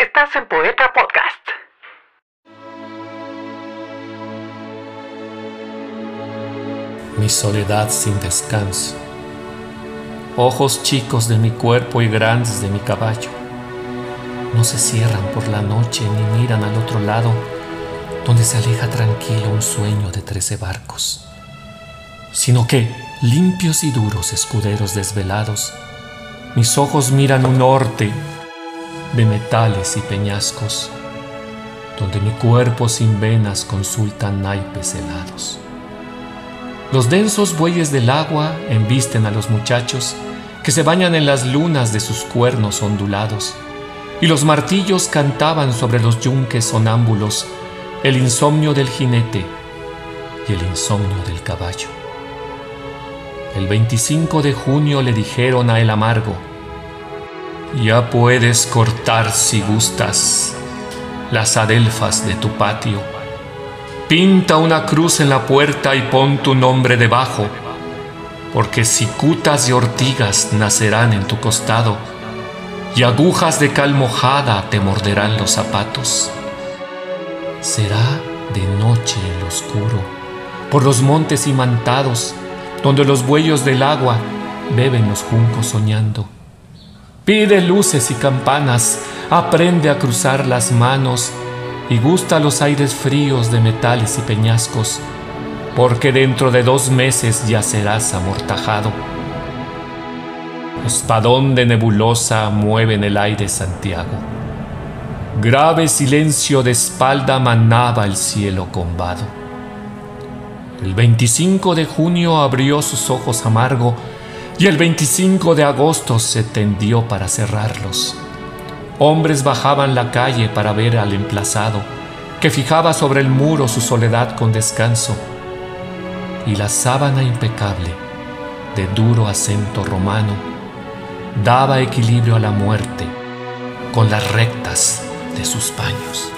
Estás en Poeta Podcast. Mi soledad sin descanso. Ojos chicos de mi cuerpo y grandes de mi caballo. No se cierran por la noche ni miran al otro lado, donde se aleja tranquilo un sueño de trece barcos, sino que, limpios y duros escuderos desvelados, mis ojos miran un norte de metales y peñascos, donde mi cuerpo sin venas consulta naipes helados. Los densos bueyes del agua embisten a los muchachos que se bañan en las lunas de sus cuernos ondulados, y los martillos cantaban sobre los yunques sonámbulos el insomnio del jinete y el insomnio del caballo. El 25 de junio le dijeron a el amargo, ya puedes cortar si gustas las adelfas de tu patio. Pinta una cruz en la puerta y pon tu nombre debajo, porque cicutas y ortigas nacerán en tu costado, y agujas de cal mojada te morderán los zapatos. Será de noche en oscuro, por los montes imantados, donde los bueyos del agua beben los juncos soñando. Pide luces y campanas, aprende a cruzar las manos y gusta los aires fríos de metales y peñascos, porque dentro de dos meses ya serás amortajado. Espadón de nebulosa mueve en el aire Santiago. Grave silencio de espalda manaba el cielo combado. El 25 de junio abrió sus ojos amargo y el 25 de agosto se tendió para cerrarlos. Hombres bajaban la calle para ver al emplazado, que fijaba sobre el muro su soledad con descanso, y la sábana impecable, de duro acento romano, daba equilibrio a la muerte con las rectas de sus paños.